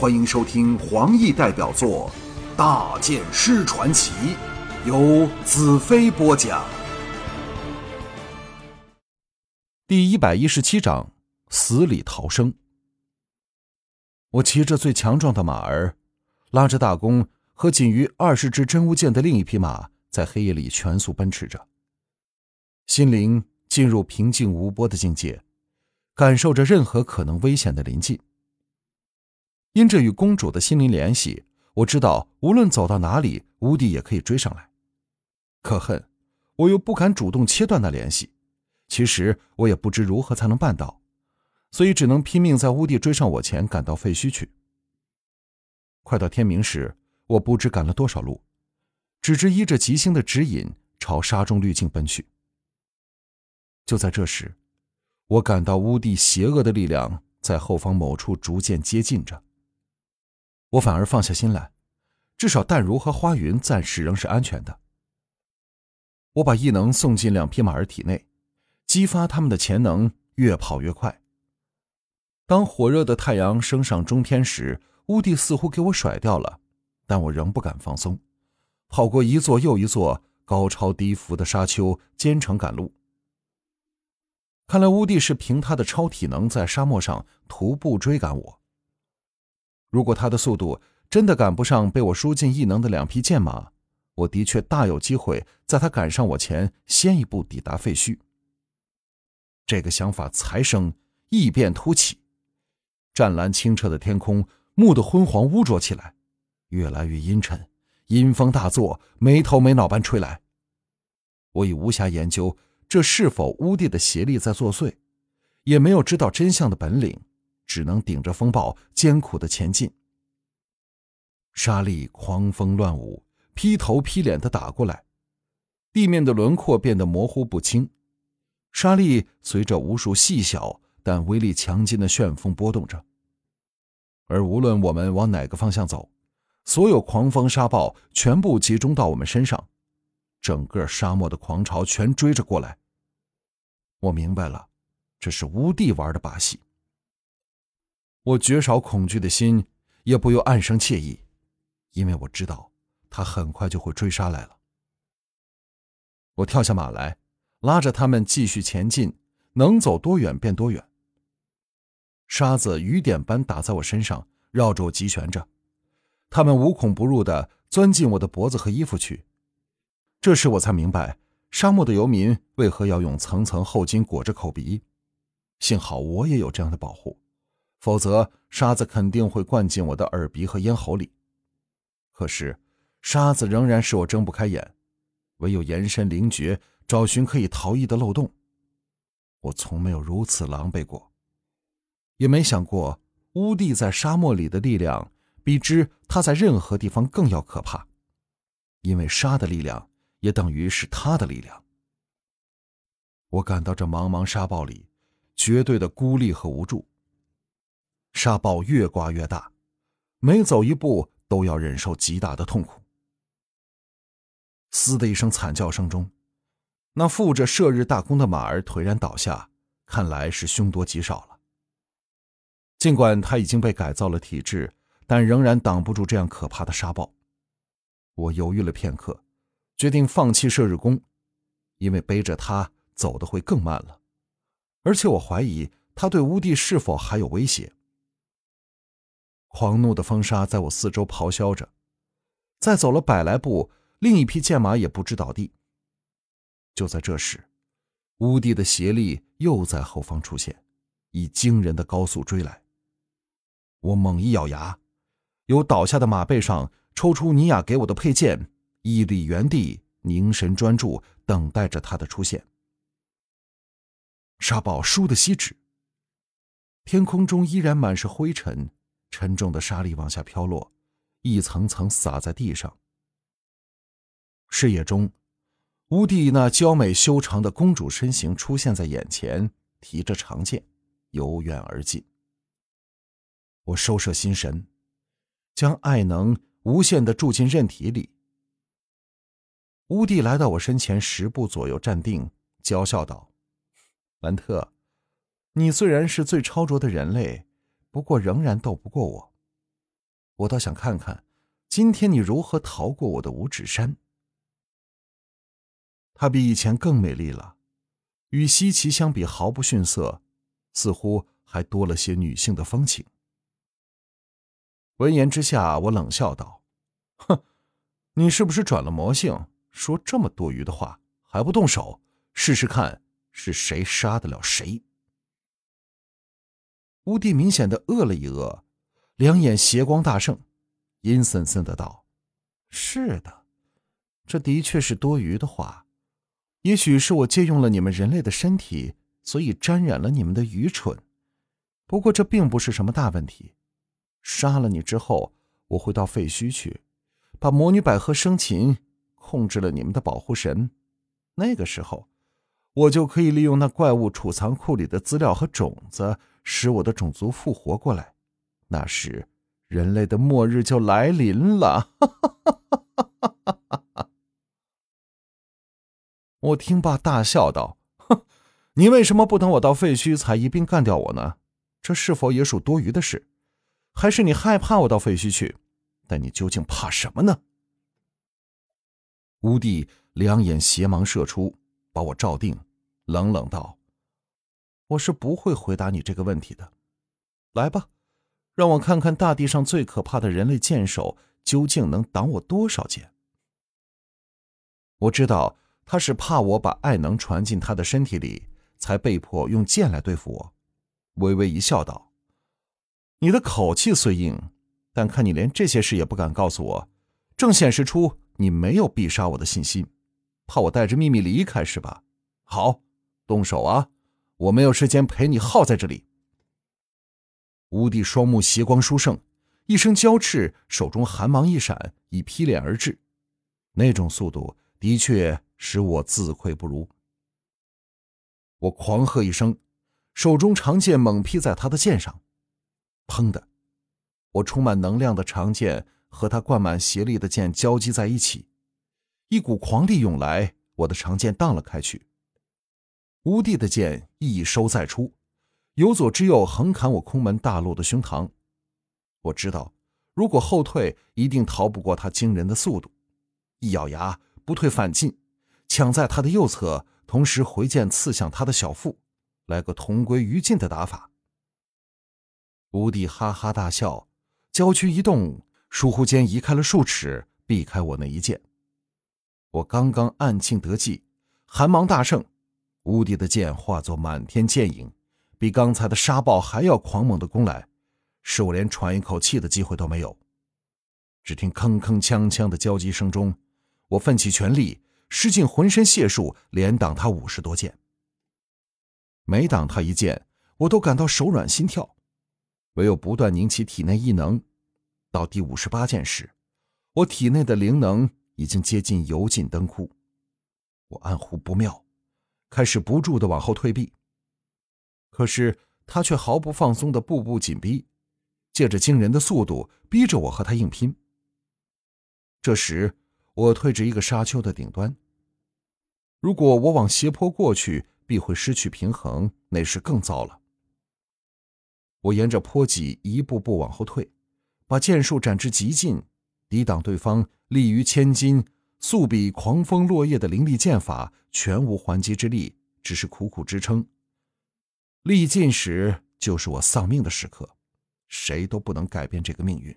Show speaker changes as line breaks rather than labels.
欢迎收听黄奕代表作《大剑师传奇》，由子飞播讲。
第一百一十七章：死里逃生。我骑着最强壮的马儿，拉着大弓和仅余二十支真武剑的另一匹马，在黑夜里全速奔驰着，心灵进入平静无波的境界，感受着任何可能危险的临近。因着与公主的心灵联系，我知道无论走到哪里，乌帝也可以追上来。可恨，我又不敢主动切断那联系。其实我也不知如何才能办到，所以只能拼命在乌帝追上我前赶到废墟去。快到天明时，我不知赶了多少路，只知依着吉星的指引朝沙中滤镜奔去。就在这时，我感到乌帝邪恶的力量在后方某处逐渐接近着。我反而放下心来，至少淡如和花云暂时仍是安全的。我把异能送进两匹马儿体内，激发他们的潜能，越跑越快。当火热的太阳升上中天时，乌帝似乎给我甩掉了，但我仍不敢放松，跑过一座又一座高超低伏的沙丘，兼程赶路。看来乌帝是凭他的超体能在沙漠上徒步追赶我。如果他的速度真的赶不上被我输进异能的两匹剑马，我的确大有机会在他赶上我前先一步抵达废墟。这个想法才生，异变突起，湛蓝清澈的天空蓦地昏黄污浊起来，越来越阴沉，阴风大作，没头没脑般吹来。我已无暇研究这是否污帝的邪力在作祟，也没有知道真相的本领。只能顶着风暴艰苦的前进。沙粒狂风乱舞，劈头劈脸的打过来，地面的轮廓变得模糊不清。沙粒随着无数细小但威力强劲的旋风波动着。而无论我们往哪个方向走，所有狂风沙暴全部集中到我们身上，整个沙漠的狂潮全追着过来。我明白了，这是乌帝玩的把戏。我绝少恐惧的心也不由暗生惬意，因为我知道他很快就会追杀来了。我跳下马来，拉着他们继续前进，能走多远便多远。沙子雨点般打在我身上，绕着我急旋着，他们无孔不入的钻进我的脖子和衣服去。这时我才明白，沙漠的游民为何要用层层厚巾裹着口鼻。幸好我也有这样的保护。否则，沙子肯定会灌进我的耳鼻和咽喉里。可是，沙子仍然使我睁不开眼，唯有延伸灵觉，找寻可以逃逸的漏洞。我从没有如此狼狈过，也没想过乌帝在沙漠里的力量比之他在任何地方更要可怕，因为沙的力量也等于是他的力量。我感到这茫茫沙暴里绝对的孤立和无助。沙暴越刮越大，每走一步都要忍受极大的痛苦。嘶的一声惨叫声中，那负着射日大弓的马儿颓然倒下，看来是凶多吉少了。尽管他已经被改造了体质，但仍然挡不住这样可怕的沙暴。我犹豫了片刻，决定放弃射日弓，因为背着他走的会更慢了，而且我怀疑他对乌帝是否还有威胁。狂怒的风沙在我四周咆哮着，再走了百来步，另一匹剑马也不知倒地。就在这时，乌帝的邪力又在后方出现，以惊人的高速追来。我猛一咬牙，由倒下的马背上抽出尼亚给我的佩剑，屹立原地，凝神专注，等待着他的出现。沙暴倏地息止，天空中依然满是灰尘。沉重的沙粒往下飘落，一层层洒在地上。视野中，乌帝那娇美修长的公主身形出现在眼前，提着长剑，由远而近。我收摄心神，将爱能无限的注进刃体里。乌帝来到我身前十步左右，站定，娇笑道：“兰特，你虽然是最超卓的人类。”不过仍然斗不过我，我倒想看看，今天你如何逃过我的五指山。她比以前更美丽了，与西岐相比毫不逊色，似乎还多了些女性的风情。闻言之下，我冷笑道：“哼，你是不是转了魔性？说这么多余的话，还不动手试试看，是谁杀得了谁？”乌帝明显的饿了一饿，两眼斜光大盛，阴森森的道：“是的，这的确是多余的话。也许是我借用了你们人类的身体，所以沾染了你们的愚蠢。不过这并不是什么大问题。”杀了你之后，我会到废墟去，把魔女百合生擒，控制了你们的保护神。那个时候，我就可以利用那怪物储藏库里的资料和种子，使我的种族复活过来。那时，人类的末日就来临了。我听罢大笑道：“哼，你为什么不等我到废墟才一并干掉我呢？这是否也属多余的事？”还是你害怕我到废墟去？但你究竟怕什么呢？乌帝两眼斜芒射出，把我照定，冷冷道：“我是不会回答你这个问题的。来吧，让我看看大地上最可怕的人类剑手究竟能挡我多少剑。”我知道他是怕我把爱能传进他的身体里，才被迫用剑来对付我。微微一笑，道。你的口气虽硬，但看你连这些事也不敢告诉我，正显示出你没有必杀我的信心，怕我带着秘密离开是吧？好，动手啊！我没有时间陪你耗在这里。吴帝双目斜光殊胜，一声娇斥，手中寒芒一闪，已劈脸而至。那种速度的确使我自愧不如。我狂喝一声，手中长剑猛劈在他的剑上。砰的，我充满能量的长剑和他灌满邪力的剑交击在一起，一股狂力涌来，我的长剑荡了开去。吴帝的剑一收再出，由左至右横砍我空门大陆的胸膛。我知道，如果后退，一定逃不过他惊人的速度。一咬牙，不退反进，抢在他的右侧，同时回剑刺向他的小腹，来个同归于尽的打法。吴帝哈哈大笑，娇躯一动，疏忽间移开了数尺，避开我那一剑。我刚刚暗庆得计，寒芒大盛，无敌的剑化作满天剑影，比刚才的沙暴还要狂猛的攻来，使我连喘一口气的机会都没有。只听铿铿锵锵的交击声中，我奋起全力，施尽浑身解数，连挡他五十多剑。每挡他一剑，我都感到手软心跳。唯有不断凝起体内异能，到第五十八剑时，我体内的灵能已经接近油尽灯枯。我暗呼不妙，开始不住的往后退避。可是他却毫不放松的步步紧逼，借着惊人的速度逼着我和他硬拼。这时我退至一个沙丘的顶端，如果我往斜坡过去，必会失去平衡，那时更糟了。我沿着坡脊一步步往后退，把剑术展至极尽，抵挡对方力逾千斤、素比狂风落叶的凌厉剑法，全无还击之力，只是苦苦支撑。力尽时，就是我丧命的时刻，谁都不能改变这个命运。